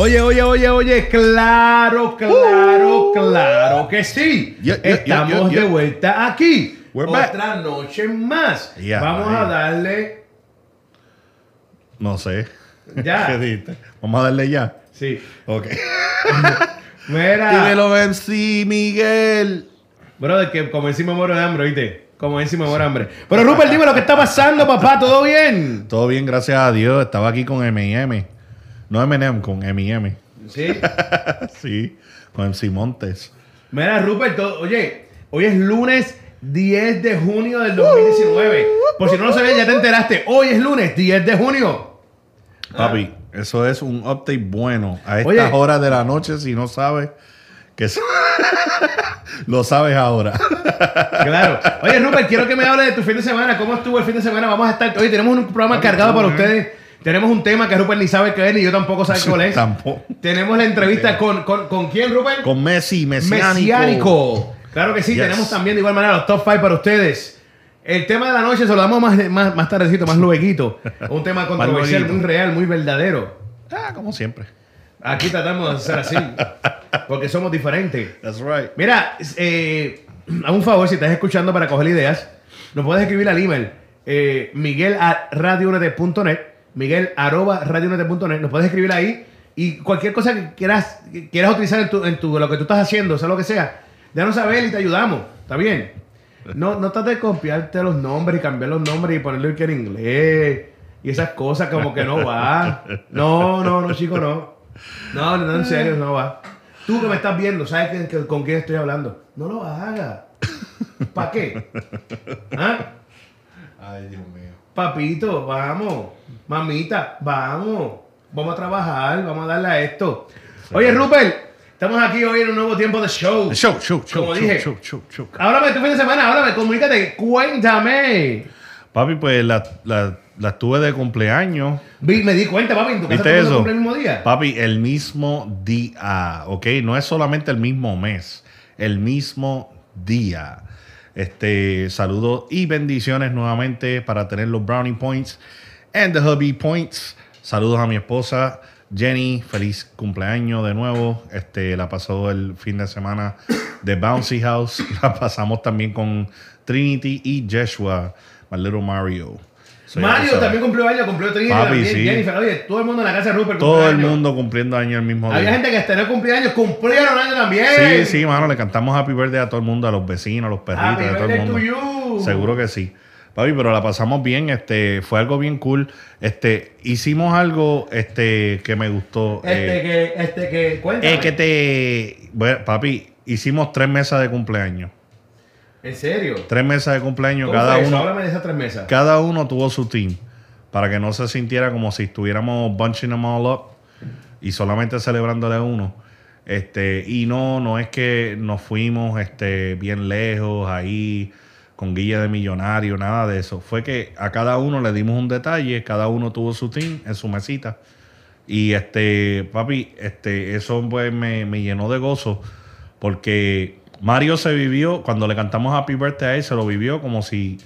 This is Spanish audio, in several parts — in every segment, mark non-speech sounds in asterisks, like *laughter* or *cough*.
Oye, oye, oye, oye, claro, claro, claro que sí. Estamos de vuelta aquí. We're back. Otra noche más. Yeah, Vamos a darle. No sé. Ya. *laughs* ¿Qué dijiste? Vamos a darle ya. Sí. Ok. *laughs* Mira. Dímelo, MC Miguel. Brother, que como encima muero de hambre, ¿oíste? Como encima muero de hambre. Pero Rupert, dime lo que está pasando, *laughs* papá. ¿Todo bien? Todo bien, gracias a Dios. Estaba aquí con M&M. No M&M, con M&M. Sí. *laughs* Sí, con MC Montes. Mira, Rupert, oye, hoy es lunes 10 de junio del 2019. Por si no lo sabías, ya te enteraste. Hoy es lunes 10 de junio. Papi, eso es un update bueno. A estas Oye. horas de la noche, si no sabes, que *laughs* lo sabes ahora. Claro. Oye, Rupert, quiero que me hable de tu fin de semana. ¿Cómo estuvo el fin de semana? Vamos a estar. Oye, tenemos un programa cargado para ustedes. Tenemos un tema que Rupert ni sabe qué es, ni yo tampoco sabe cuál es. Tampoco. Tenemos la entrevista con, con, ¿con quién, Rupert? Con Messi, mesiánico. Mesiánico. Claro que sí, Yes. tenemos también de igual manera los top 5 para ustedes. El tema de la noche se lo damos más, más, más tardecito, más lueguito. Un tema *laughs* controversial, muy real, muy verdadero. Ah, como siempre. Aquí tratamos de hacer así. *laughs* Porque somos diferentes. That's right. Mira, eh, a un favor, si estás escuchando para coger ideas, nos puedes escribir al email eh, miguel a radiounete.net, miguel arroba radiounete.net, nos puedes escribir ahí y cualquier cosa que quieras, que quieras utilizar en, tu, en tu- lo que tú estás haciendo, sea lo que sea, déjanos saber y te ayudamos, ¿está bien? No, no trates de copiarte los nombres y cambiar los nombres y ponerlo que en inglés y esas cosas como que no va. No, no, no, chico, no. No, no, en serio, no va. Tú que me estás viendo, ¿sabes que- que- con quién estoy hablando? No lo hagas. ¿Para qué? ¿Ah? Ay, Dios mío. Papito, vamos. Mamita, vamos. Vamos a trabajar, vamos a darle a esto. Oye, Rupert, estamos aquí hoy en un nuevo tiempo de show. Show, show, show, Como show, dije. show, show, show. Háblame tu fin de semana, háblame, comunícate, cuéntame. Papi, pues la, la, la tuve de cumpleaños. Vi- me di cuenta, papi, en tu casa ¿Viste todo el mundo eso? cumple el mismo día. Papi, el mismo día, ¿ok? No es solamente el mismo mes, el mismo día. Este, saludos y bendiciones nuevamente para tener los brownie points and the hubby points. Saludos a mi esposa Jenny, feliz cumpleaños de nuevo. Este, la pasó el fin de semana de Bouncy House. *laughs* La pasamos también con Trinity y Joshua, my little Mario. So, Mario también cumplió años, cumplió Trinity Papi, también, sí. Jennifer. Oye, todo el mundo en la casa de Rupert Todo el años. mundo cumpliendo año el mismo día. Había gente que hasta no cumplía años, cumplieron años también. Sí, sí, mano, le cantamos Happy Birthday a todo el mundo, a los vecinos, a los perritos, Happy a todo el birthday to you. Seguro que sí. Papi, pero la pasamos bien, este, fue algo bien cool. Este, hicimos algo este que me gustó. Este eh, que, este que, cuéntame. eh, que te bueno, papi, hicimos tres mesas de cumpleaños. ¿En serio? Tres mesas de cumpleaños, ¿Cómo cada fue eso? uno. Háblame de esas tres mesas. Cada uno tuvo su team. Para que no se sintiera como si estuviéramos bunching them all up y solamente celebrándole a uno. Este, y no, no es que nos fuimos este, bien lejos ahí con guía de millonario, nada de eso. Fue que a cada uno le dimos un detalle, cada uno tuvo su team en su mesita. Y este, papi, este, eso pues me, me llenó de gozo porque Mario se vivió, cuando le cantamos Happy Birthday a él, se lo vivió como si,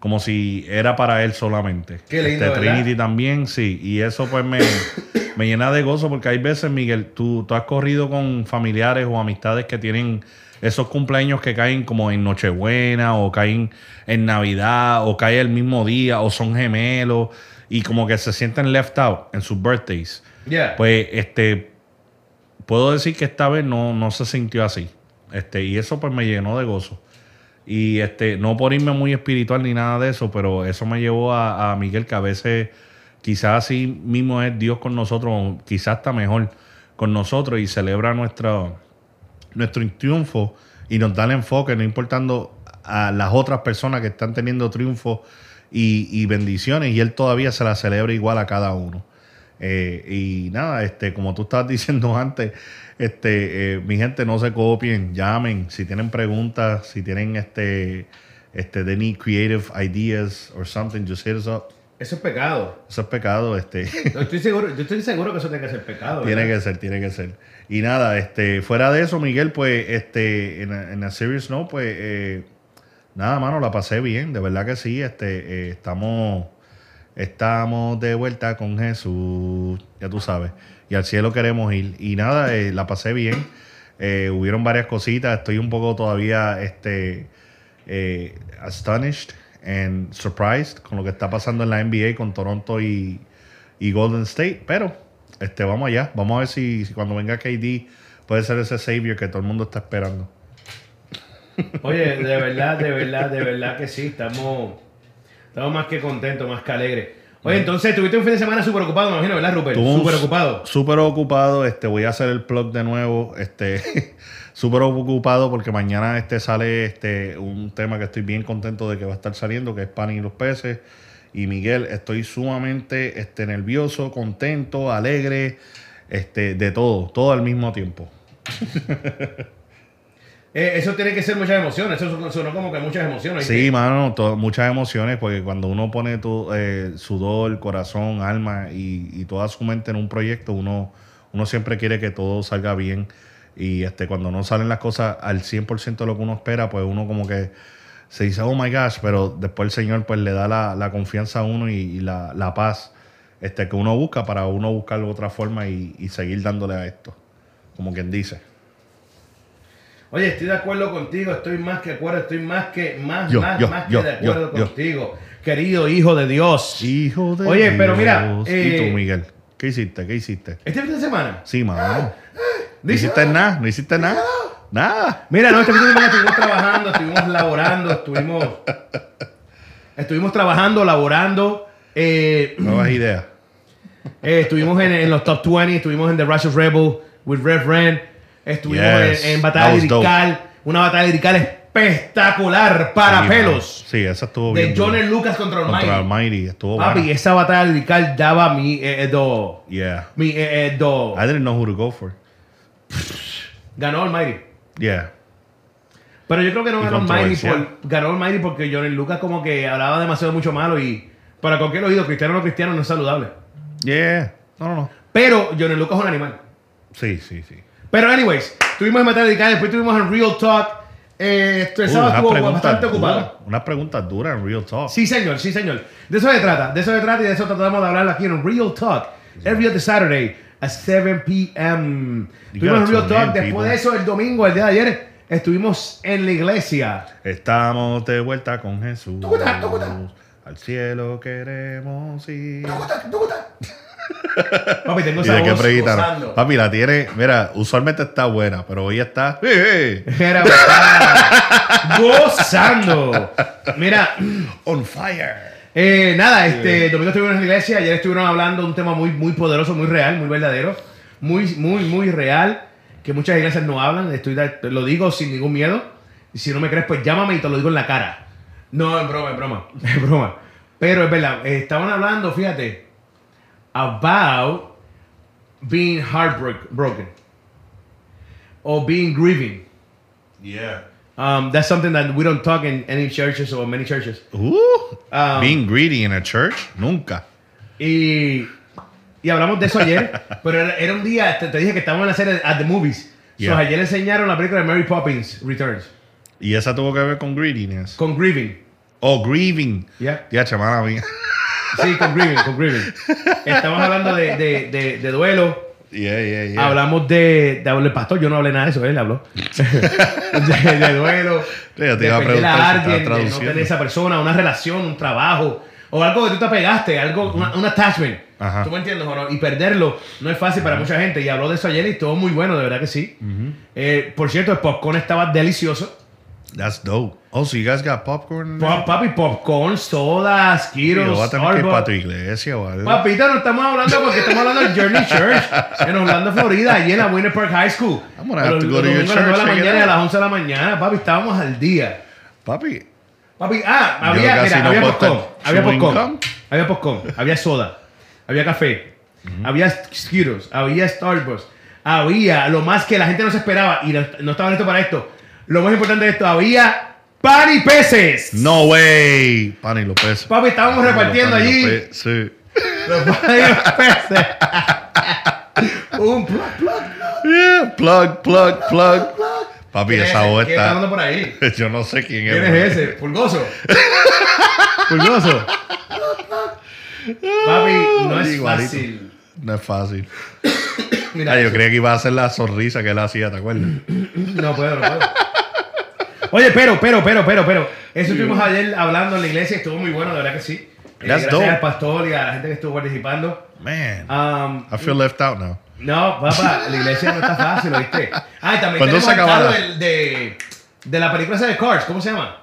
como si era para él solamente. Qué lindo, Este, ¿verdad? Trinity también, sí. Y eso pues me, me llena de gozo porque hay veces, Miguel, tú, tú has corrido con familiares o amistades que tienen esos cumpleaños que caen como en Nochebuena o caen en Navidad o caen el mismo día o son gemelos y como que se sienten left out en sus birthdays. Yeah. Pues este puedo decir que esta vez no, no se sintió así. Este, y eso pues me llenó de gozo. Y este, no por irme muy espiritual ni nada de eso, pero eso me llevó a, a Miguel que a veces quizás así mismo es Dios con nosotros, o quizás está mejor con nosotros y celebra nuestra, nuestro triunfo y nos da el enfoque, no importando a las otras personas que están teniendo triunfo y, bendiciones, y Él todavía se la celebra igual a cada uno. Eh, y nada, este, como tú estabas *laughs* diciendo antes, este, eh, mi gente, no se copien, llamen. Si tienen preguntas, si tienen este, este, need creative ideas or something, just hit us up. Eso es pecado. Eso es pecado, este. *laughs* No, estoy seguro, yo estoy seguro que eso tiene que ser pecado. Tiene que ser, tiene que ser. Y nada, este, fuera de eso, Miguel, pues, este, en, en a serious no, pues, eh, nada, mano, la pasé bien, de verdad que sí, este, eh, estamos, estamos de vuelta con Jesús, ya tú sabes, y al cielo queremos ir. Y nada, eh, la pasé bien, eh, hubieron varias cositas, estoy un poco todavía, este, eh, astonished and surprised con lo que está pasando en la NBA con Toronto y, y Golden State, pero este, vamos allá, vamos a ver si, si cuando venga KD puede ser ese savior que todo el mundo está esperando. Oye, de verdad, de verdad, de verdad que sí, estamos, estamos más que contentos, más que alegres. Oye, entonces tuviste un fin de semana súper ocupado, me imagino, ¿verdad, Rupert? Súper ocupado. Súper ocupado, este, voy a hacer el plug de nuevo, este, *laughs* súper ocupado porque mañana este sale este un tema que estoy bien contento de que va a estar saliendo, que es Pan y los peces. Y Miguel, estoy sumamente este, nervioso, contento, alegre, este, de todo, todo al mismo tiempo. *laughs* Eh, eso tiene que ser muchas emociones, eso son- sonó como que muchas emociones. Sí, mano, muchas emociones, porque cuando uno pone tu, eh, sudor, corazón, alma y, y toda su mente en un proyecto, uno, uno siempre quiere que todo salga bien. Y este, cuando no salen las cosas al 100% de lo que uno espera, pues uno como que se dice, oh my gosh, pero después el Señor pues le da la, la confianza a uno y, y la, la paz este, que uno busca para uno buscar otra forma y, y seguir dándole a esto, como quien dice. Oye, estoy de acuerdo contigo, estoy más que de acuerdo, estoy más que, más, Yo, más, yo, más yo, que de acuerdo contigo, querido hijo de Dios. Hijo de Oye, pero mira, Dios. eh, ¿Y tú, Miguel? ¿Qué hiciste? ¿Qué hiciste? Este fin de semana. Sí, mano. No hiciste nada, no hiciste nada. Nada. Mira, no, este estuvimos trabajando, estuvimos laborando, estuvimos. Estuvimos trabajando, laborando. eh, Nuevas ideas. eh, estuvimos en, en los top 20, estuvimos en The Rush of Rebel with Rev Ren. Estuvimos Yes, en, en batalla dope. lirical, una batalla lirical espectacular para Sí, pelos. Sí, esa estuvo bien. De John Lucas contra Almighty. Contra Almighty. Estuvo Papi, buena. esa batalla lirical daba mi eh, eh, do. Yeah. Mi eh, do. I didn't know who to go for. Ganó Almighty. Yeah. Pero yo creo que no ganó Almighty por, ganó Almighty porque John Lucas como que hablaba demasiado mucho malo y para cualquier oído, cristiano o no cristiano, no es saludable. Yeah. No, no, no. Pero John Lucas es un animal. Sí, sí, sí. Pero anyways, tuvimos en Batalla Radical, después tuvimos en Real Talk. Eh, el Uh, estuvo bastante ocupado. Unas preguntas duras en Real Talk. Sí, señor, sí, señor. De eso se trata, de eso se trata y de eso tratamos de hablar aquí en Real Talk. Every other Saturday at 7 p.m. Tuvimos Real Talk. Después people. de eso, el domingo, el día de ayer, estuvimos en la iglesia. Estamos de vuelta con Jesús. Tucuta, tucuta. Al cielo queremos ir. *laughs* Papi, tengo ¿Y esa voz. Papi, la tiene. Mira, usualmente está buena, pero hoy está. *laughs* verdad. gozando. Mira, On fire. Eh, nada, este domingo estuvimos en la iglesia, ayer estuvieron hablando de un tema muy, muy poderoso, muy real, muy verdadero, muy, muy, muy real, que muchas iglesias no hablan. Estoy, lo digo sin ningún miedo. Y si no me crees, pues llámame y te lo digo en la cara. No, es broma, es broma, *laughs* es broma. Pero es verdad, eh, estaban hablando, fíjate, about being heartbroken or being grieving. Yeah. Um, that's something that we don't talk in any churches or many churches. Um, being greedy in a church, nunca. Y, y hablamos de eso ayer, *laughs* pero era, era un día, te, te dije que estábamos en la serie At the Movies. So, ayer enseñaron la película de Mary Poppins Returns Y esa tuvo que ver con greediness. con Grieving. Oh, grieving. Yeah. Ya, chamana mía. Sí, con Grieving, con Grieving. *laughs* Estamos hablando de, de, de, de duelo. Yeah, yeah, yeah. Hablamos de, de el pastor, yo no hablé nada de eso, él habló. *laughs* de, de duelo, yo te de iba a preguntar a si alguien, de no tener esa persona, una relación, un trabajo, o algo que tú te apegaste, algo, una- un attachment. Ajá. ¿Tú me entiendes no? Y perderlo no es fácil para mucha gente. Y habló de eso ayer y estuvo muy bueno, de verdad que sí. Eh, por cierto, el popcorn estaba delicioso. That's dope. Oh, so you guys got popcorn? Pop, papi, popcorn, sodas, Skittles, yo voy a tener que ir para tu Starbucks. iglesia o algo. Papita, no estamos hablando porque estamos hablando del Journey Church en Orlando, Florida, allí en la Winter Park High School. I'm gonna have to go to your domingos a las de la church, mañana y a las 11 de la mañana, papi, estábamos al día. Papi, Papi, ah, había, mira, no había popcorn, había popcorn, había popcorn, había soda, había café, había Skittles, había Starbucks, había lo más que la gente no se esperaba y no, no estaba listo para esto. Lo más importante de esto, había pan y peces. No way. Pan y los peces. Papi, estábamos Pan repartiendo pan allí pe- Sí. los pan y los peces. Un plug, plug, plug. Yeah, plug, plug, plug. Papi, ¿Quién es esa voz ¿Quién está hablando está. por ahí? *laughs* Yo no sé quién es. ¿Quién es ese? Pulgoso. *laughs* Pulgoso. Papi, no es Igualito. fácil. No es fácil. *coughs* Mira, Ah, yo creía que iba a hacer la sonrisa que él hacía, ¿te acuerdas? No puedo, no puedo. Oye, pero, pero, pero, pero, pero. Eso estuvimos ayer hablando en la iglesia, estuvo muy bueno, de verdad que sí. Eh, That's gracias dope. al pastor y a la gente que estuvo participando. Man, Um, I feel left out now. no, papá, la iglesia no está fácil, ¿oíste? Ah, y también ¿Cuándo tenemos se el carro del- de, de la película esa de Cars, ¿cómo se llama?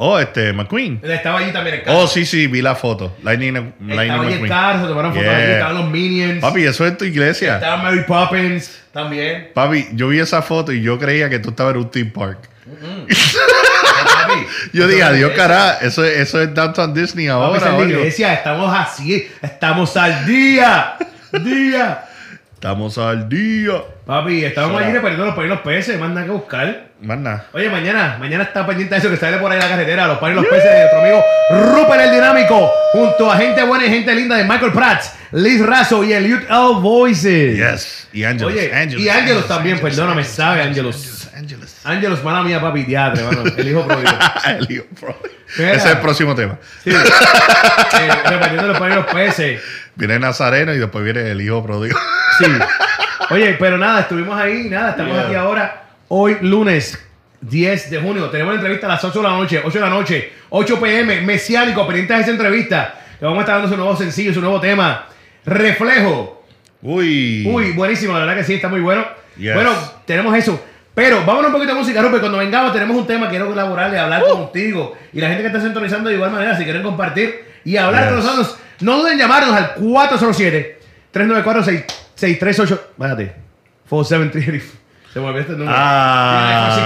Oh, este, McQueen. Estaba allí también el carro. Oh, sí, sí, vi la foto. Lightning, Lightning Estaba allí el McQueen. carro, se tomaron fotos Yeah. allí, estaban los Minions. Papi, eso es tu iglesia. Estaba Mary Poppins también. Papi, yo vi esa foto y yo creía que tú estabas en un theme park. Papi, Yo dije, adiós, cara. Eso, es- eso es Downtown Disney ahora. es la iglesia, estamos así, estamos al día. Día. Estamos al día. Papi, estábamos Será. allí repartiendo los panes y los peces, más nada que buscar. Más nada. Oye, mañana, mañana está pendiente de eso que sale por ahí la carretera, los panes y los peces de nuestro amigo Rupert el Dinámico, junto a gente buena y gente linda de Michael Prats, Liz Razo y Elliot L. Voices. Yes. Y Angelus. Oye, y Angelus también, perdóname, sabe, Angelus. Ángelos, mala mía, papi, diadre, mano, el hijo pródigo. *laughs* El hijo. Mira. Ese es el próximo tema. Sí. *laughs* Eh, repartiendo los panes los peces. Viene Nazareno y después viene el hijo pródigo. Sí. Oye, pero nada, estuvimos ahí, nada, estamos Yeah. aquí ahora. Hoy, lunes 10 de junio, tenemos la entrevista a las 8 de la noche, 8 de la noche, 8 pm, mesiánico, pendientes de esa entrevista. Le vamos a estar dando su nuevo sencillo, su nuevo tema. Reflejo. Uy. Uy, buenísimo, la verdad que sí, está muy bueno. Yes. Bueno, tenemos eso. Pero vámonos un poquito de música, Rupert. Cuando vengamos tenemos un tema, quiero colaborarle, hablar Uh. contigo. Y la gente que está sintonizando de igual manera, si quieren compartir y hablar Yes. con nosotros, no duden en llamarnos al 407-394-6338. Váyate. 473. Se me olvidó este número. Ah.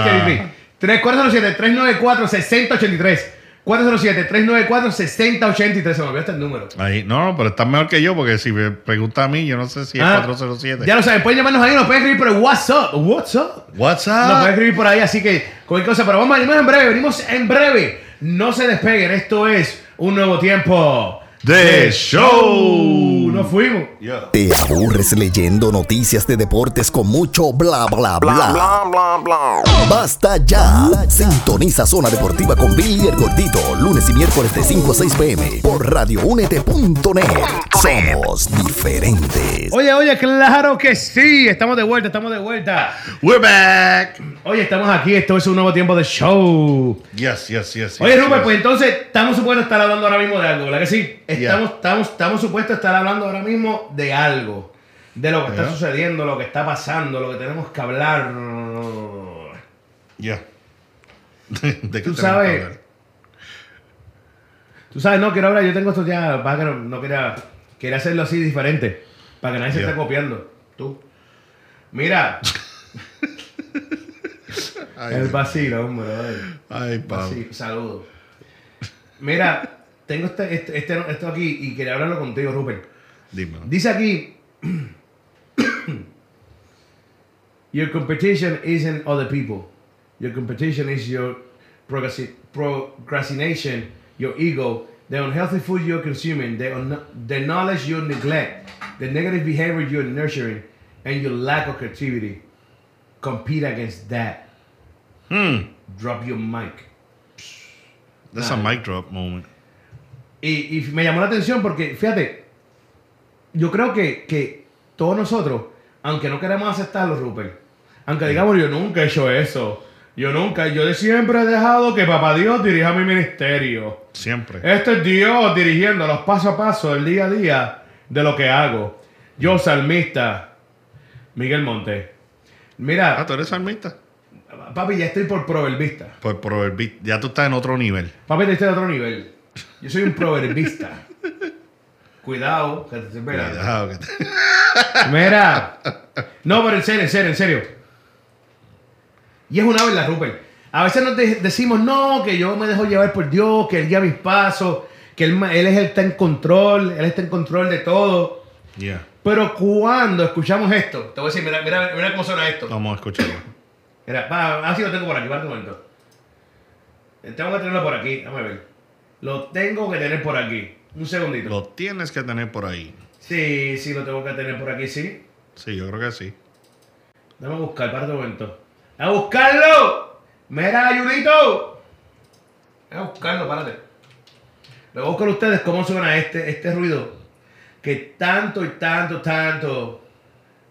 407-394-6083. 407-394-6083. Se me olvidó este número. Ahí, no, no, pero estás mejor que yo porque si me pregunta a mí, yo no sé si es Ah, 407. Ya lo saben, pueden llamarnos ahí, nos pueden escribir por WhatsApp. WhatsApp. What's Nos pueden up? escribir por ahí, así que cualquier cosa. Pero vamos, venimos en breve, venimos en breve. No se despeguen, esto es un nuevo tiempo The show. Nos fuimos. Yeah. ¿Te aburres leyendo noticias de deportes con mucho bla bla bla? Basta ya. Sintoniza Zona Deportiva con Billy el Gordito, lunes y miércoles de 5 a 6 pm por radioúnete.net. Somos diferentes. Oye, oye, claro que sí. Estamos de vuelta, estamos de vuelta. We're back. Oye, estamos aquí, esto es un nuevo tiempo de show. Yes, yes, yes. Oye, Rupert, yes. pues entonces estamos supuestos a estar hablando ahora mismo de algo, ¿verdad que sí? Yeah. Estamos, estamos, estamos supuestos a estar hablando ahora mismo de algo. De lo que está sucediendo, lo que está pasando, lo que tenemos que hablar. Yeah. *laughs* ¿De qué Tú sabes- que hablar? Tú sabes, no, quiero hablar, yo tengo esto ya, para que no, no quería, quería hacerlo así diferente, para que nadie se esté copiando. Tú. Mira, *laughs* Ay, el vacilo, hombre. ay. Pablo. Saludos. Mira, tengo este, este, este- esto aquí y quería hablarlo contigo, Rupert. Dime. Dice aquí: Your competition isn't other people. Your competition is your procrastination, your ego, the unhealthy food you're consuming, the, un- the knowledge you neglect, the negative behavior you're nurturing, and your lack of creativity. Compete against that. Hmm. Drop your mic. That's a Nah. mic drop moment. Y, y me llamó la atención porque, fíjate, yo creo que, que todos nosotros, aunque no queremos aceptarlo, Rupert, aunque digamos yo nunca he hecho eso, yo nunca, yo de siempre he dejado que Papá Dios dirija mi ministerio. Siempre. Este es Dios dirigiendo los paso a paso, el día a día de lo que hago. Yo, salmista, Miguel Monte. Ah, Mira, tú eres salmista. papi, ya estoy por proverbista. Pues proverbi- ya tú estás en otro nivel. Papi, estoy a otro nivel. Yo soy un proverbista. Cuidado, que te esperando. Cuidado que te- Mira. No, pero en serio, en serio, en serio. Y es una verdad, Rupert. A veces nos de- decimos, no, que yo me dejo llevar por Dios, que Él guía mis pasos, que Él, él es está en control, Él está en control de todo. Yeah. Pero cuando escuchamos esto, te voy a decir, mira, mira, mira cómo suena esto. Vamos a escucharlo. Mira, va, así lo tengo por aquí, para un momento. Tengo que tenerlo por aquí, déjame ver. Lo tengo que tener por aquí. Un segundito. Lo tienes que tener por ahí. Sí, sí, lo tengo que tener por aquí, sí. Sí, yo creo que sí. Déjame buscar, para un momento. ¡A buscarlo! ¡Mira, ayudito! A buscarlo, párate. Luego busco con ustedes cómo suena este, este ruido. Que tanto y tanto, tanto.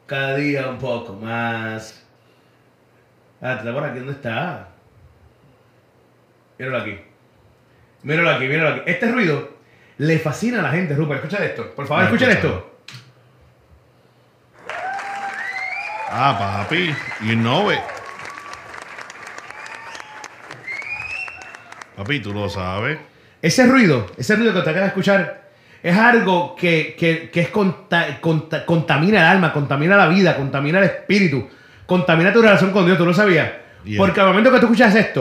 Cada día un poco más. Ah, está por aquí, ¿dónde está? Míralo aquí. Míralo aquí, míralo aquí. Este ruido le fascina a la gente, Rupert. Escucha esto. Por favor, escuchen esto. Ah, papi, you know it. Papi, tú lo sabes. Ese ruido, ese ruido que te acabas de escuchar, es algo que, que- que es conta- conta- contamina el alma, contamina la vida, contamina el espíritu, contamina tu relación con Dios. ¿Tú lo sabías? Yeah. Porque al momento que tú escuchas esto,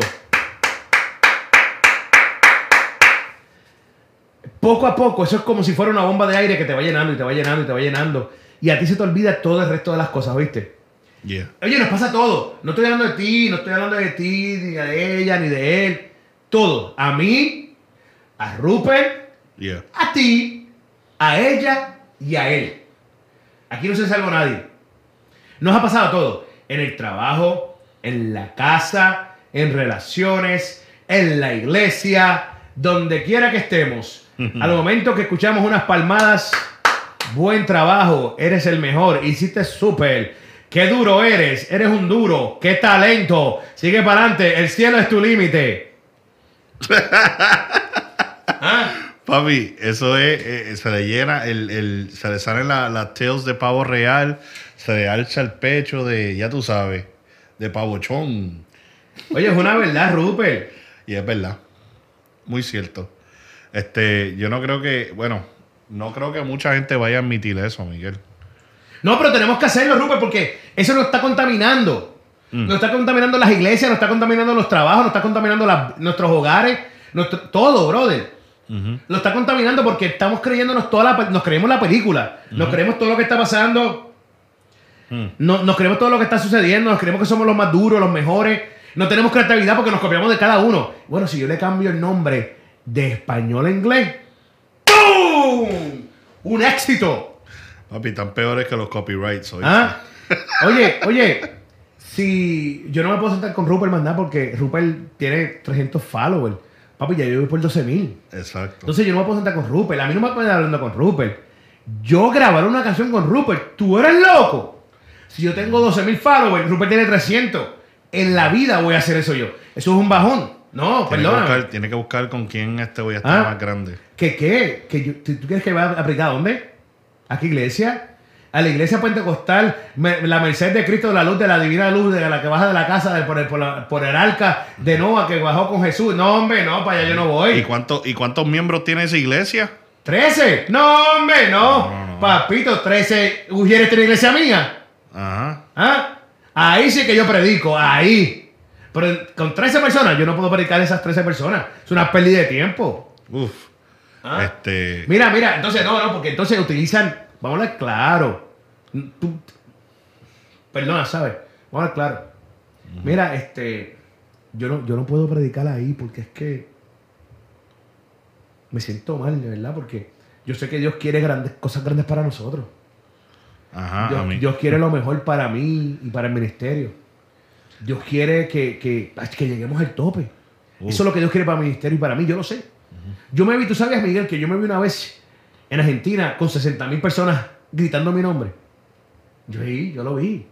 poco a poco, eso es como si fuera una bomba de aire que te va llenando y te va llenando y te va llenando. Y a ti se te olvida todo el resto de las cosas, ¿viste? Yeah. Oye, nos pasa todo. No estoy hablando de ti, no estoy hablando de ti, ni de ella, ni de él. Todo. A mí, a Rupert, Yeah. a ti, a ella y a él. Aquí no se salva nadie. Nos ha pasado todo. En el trabajo, en la casa, en relaciones, en la iglesia, donde quiera que estemos. Al momento que escuchamos unas palmadas, buen trabajo, eres el mejor, hiciste súper. Qué duro eres, eres un duro, qué talento. Sigue para adelante, el cielo es tu límite. *laughs* ¿Ah? Papi, eso es, eh, se le llena, el, el- se le salen la- las tails de pavo real, se le alza el pecho de, ya tú sabes, de pavochón. Oye, es una verdad, Rupert. *laughs* Y es verdad. Muy cierto. Este, yo no creo que, bueno, no creo que mucha gente vaya a admitir eso, Miguel. No, pero tenemos que hacerlo, Rupert, porque eso nos está contaminando. Mm. Nos está contaminando las iglesias, nos está contaminando los trabajos, nos está contaminando las- nuestros hogares, nuestro- todo, brother. Lo está contaminando porque estamos creyéndonos toda la, nos creemos la película, nos creemos todo lo que está pasando, Mm. no- nos creemos todo lo que está sucediendo, nos creemos que somos los más duros, los mejores, no tenemos creatividad porque nos copiamos de cada uno. Bueno, si yo le cambio el nombre de español a inglés, ¡pum! Un éxito. Papi, tan peores que los copyrights hoy. ¿Ah? Oye, oye, si yo no me puedo sentar con Rupert más nada porque Rupert tiene 300 followers. Papi, ya yo voy por 12 mil. Exacto. Entonces yo no me puedo sentar con Rupert. A mí no me pueden hablando con Rupert. Yo grabar una canción con Rupert. ¿Tú eres loco? Si yo tengo 12 mil followers, Rupert tiene 300. En la vida voy a hacer eso yo. Eso es un bajón. No, tiene, que buscar, tiene que buscar con quién este voy a estar Ah. más grande. ¿Qué qué? ¿Que yo- ¿Tú quieres que vaya a aplicar a dónde? ¿A qué iglesia? A la iglesia pentecostal, me- la merced de Cristo, la luz de la divina luz, de la que baja de la casa de- por, el, por, la- por el arca de Noah que bajó con Jesús. No, hombre, no, para allá yo no ¿Y, voy. cuánto, ¿Y cuántos miembros tiene esa iglesia? ¿13? No, hombre, no. No, no, no. Papito, 13. ¿Quieres tener iglesia mía? Ajá. ¿Ah? Ahí sí que yo predico, ahí. Pero con 13 personas, yo no puedo predicar a esas 13 personas. Es una pérdida de tiempo. Uf. Ah. Este. Mira, mira, entonces no, no, porque entonces utilizan, vamos a hablar claro. Tú- perdona, ¿sabes? Vamos a hablar claro. Mira, este, yo no, yo no puedo predicar ahí porque es que me siento mal, de verdad, porque yo sé que Dios quiere grandes cosas grandes para nosotros. Ajá, a Dios, mí. Dios quiere lo mejor para mí y para el ministerio. Dios quiere que, que, que lleguemos al tope. Eso es lo que Dios quiere para el ministerio y para mí, yo lo sé. Yo me vi, tú sabías, Miguel, que yo me vi una vez en Argentina con 60 mil personas gritando mi nombre. Yo vi, yo lo vi.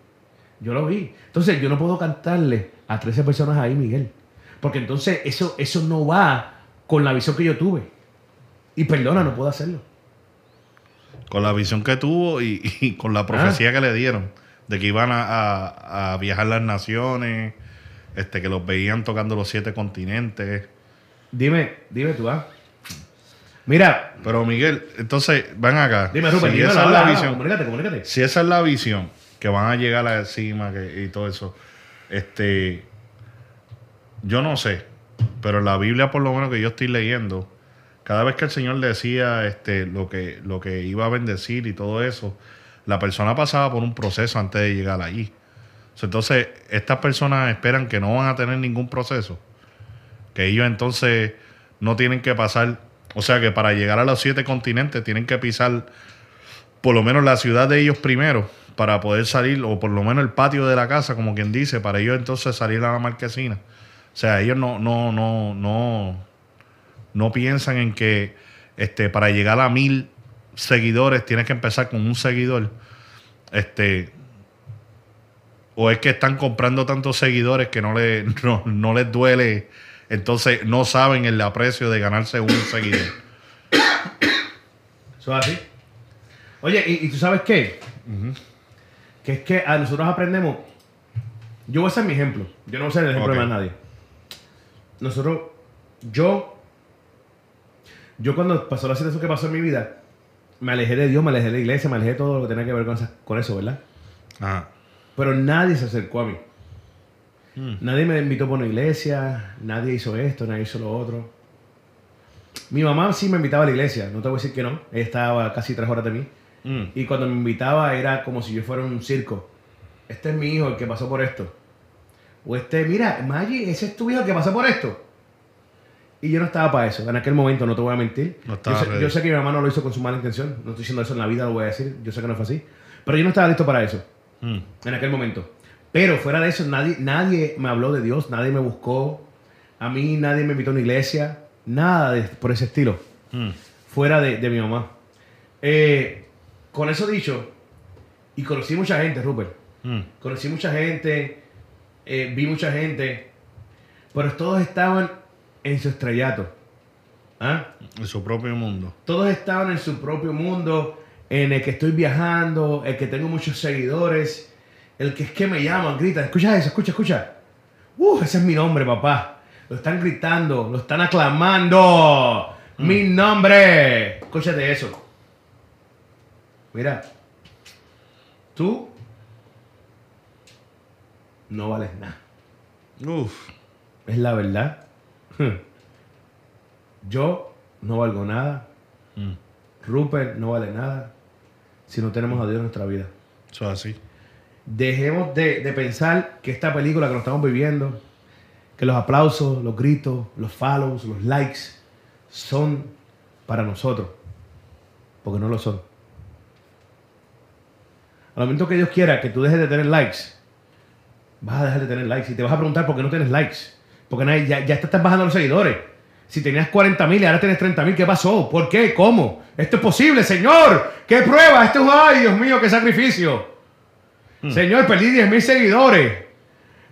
Yo lo vi. Entonces, yo no puedo cantarle a 13 personas ahí, Miguel. Porque entonces eso, eso no va con la visión que yo tuve. Y perdona, no puedo hacerlo. Con la visión que tuvo y, y con la Ah. profecía que le dieron. De que iban a, a- a viajar las naciones. Este, que los veían tocando los siete continentes. Dime, dime tú, ¿ah? Mira, Pero Miguel, entonces, van acá. dime, Rupert, si dime esa la es la visión. comunícate, comunícate. Si esa es la visión, que van a llegar a la cima que, y todo eso, este, yo no sé, pero la Biblia por lo menos que yo estoy leyendo, cada vez que el Señor decía este, lo, que, lo que iba a bendecir y todo eso, la persona pasaba por un proceso antes de llegar allí. Entonces, estas personas esperan que no van a tener ningún proceso. Que ellos entonces no tienen que pasar, o sea que para llegar a los siete continentes tienen que pisar por lo menos la ciudad de ellos primero para poder salir, o por lo menos el patio de la casa, como quien dice, para ellos entonces salir a la marquesina. O sea, ellos no, no, no, no, no piensan en que este, para llegar a mil seguidores tienes que empezar con un seguidor. Este, o es que están comprando tantos seguidores que no, le, *laughs* no, no les duele, entonces no saben el aprecio de ganarse un *coughs* seguidor. Eso es así. Oye, ¿y, y tú sabes qué? Que es que a nosotros aprendemos. Yo voy a ser mi ejemplo. Yo no voy a ser el ejemplo de más nadie. Nosotros, yo, yo cuando pasó la situación que pasó en mi vida, me alejé de Dios, me alejé de la iglesia, me alejé de todo lo que tenía que ver con, esa- con eso, ¿verdad? Ajá. Pero nadie se acercó a mí. Mm. Nadie me invitó por una iglesia, nadie hizo esto, nadie hizo lo otro. Mi mamá sí me invitaba a la iglesia, no te voy a decir que no. Ella estaba casi tres horas de mí. Mm. Y cuando me invitaba era como si yo fuera un circo. Este es mi hijo el que pasó por esto. O este, mira, Maggie, ese es tu hijo el que pasó por esto. Y yo no estaba para eso. En aquel momento, no te voy a mentir. No yo, sé, ready. yo sé que mi mamá no lo hizo con su mala intención. No estoy diciendo eso en la vida, lo voy a decir. Yo sé que no fue así. Pero yo no estaba listo para eso Mm. en aquel momento. Pero fuera de eso, nadie, nadie me habló de Dios, nadie me buscó. A mí nadie me invitó a una iglesia. Nada de, por ese estilo. Mm. Fuera de, de mi mamá. Eh, con eso dicho, y conocí mucha gente, Rupert. Mm. Conocí mucha gente, eh, vi mucha gente, pero todos estaban en su estrellato. ¿Ah? En su propio mundo. Todos estaban en su propio mundo, en el que estoy viajando, el que tengo muchos seguidores, el que es que me llaman, gritan, escucha eso, escucha, escucha. Uh, ese es mi nombre, papá. Lo están gritando, lo están aclamando. Mi nombre. Escúchate eso. Mira, tú no vales nada. Uf. Es la verdad. Yo no valgo nada. Mm. Rupert no vale nada si no tenemos a Dios en nuestra vida. Eso es así. Dejemos de, de pensar que esta película que nos estamos viviendo, que los aplausos, los gritos, los follows, los likes, son para nosotros. Porque no lo son. Al momento que Dios quiera que tú dejes de tener likes, vas a dejar de tener likes. Y te vas a preguntar por qué no tienes likes. Porque nadie- ya, ya te están bajando los seguidores. Si tenías 40 mil y ahora tienes 30 mil, ¿qué pasó? ¿Por qué? ¿Cómo? Esto es posible, Señor. ¿Qué prueba? Esto es, ay, Dios mío, qué sacrificio. Señor, perdí 10 mil seguidores.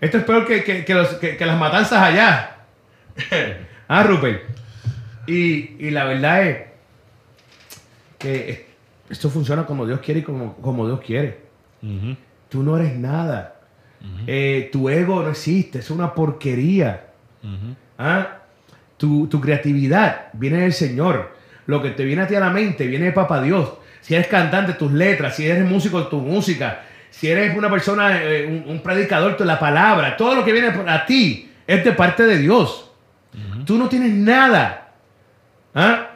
Esto es peor que, que- que los- que- las matanzas allá. *laughs* ah, Rupert. Y, y la verdad es que es- esto funciona como Dios quiere y como, como Dios quiere. Tú no eres nada. Eh, tu ego no existe, es una porquería. ¿Ah? Tu, tu creatividad viene del Señor. Lo que te viene a ti a la mente viene de Papá Dios. Si eres cantante, tus letras. Si eres músico, tu música. Si eres una persona, eh, un, un predicador, tu- la palabra. Todo lo que viene a ti es de parte de Dios. Tú no tienes nada. ¿Ah?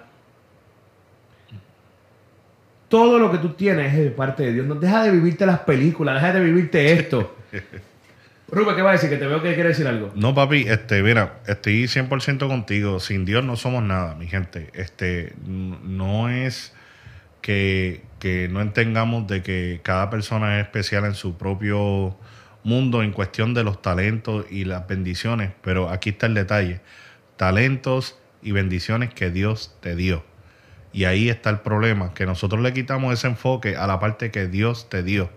Todo lo que tú tienes es de parte de Dios. No deja de vivirte las películas, deja de vivirte esto. *laughs* Rubén, ¿qué va a decir? Que te veo que quiere decir algo. No, papi, este, mira, estoy 100% contigo. Sin Dios no somos nada, mi gente. Este, no es que, que no entendamos de que cada persona es especial en su propio mundo en cuestión de los talentos y las bendiciones, pero aquí está el detalle. Talentos y bendiciones que Dios te dio. Y ahí está el problema, que nosotros le quitamos ese enfoque a la parte que Dios te dio.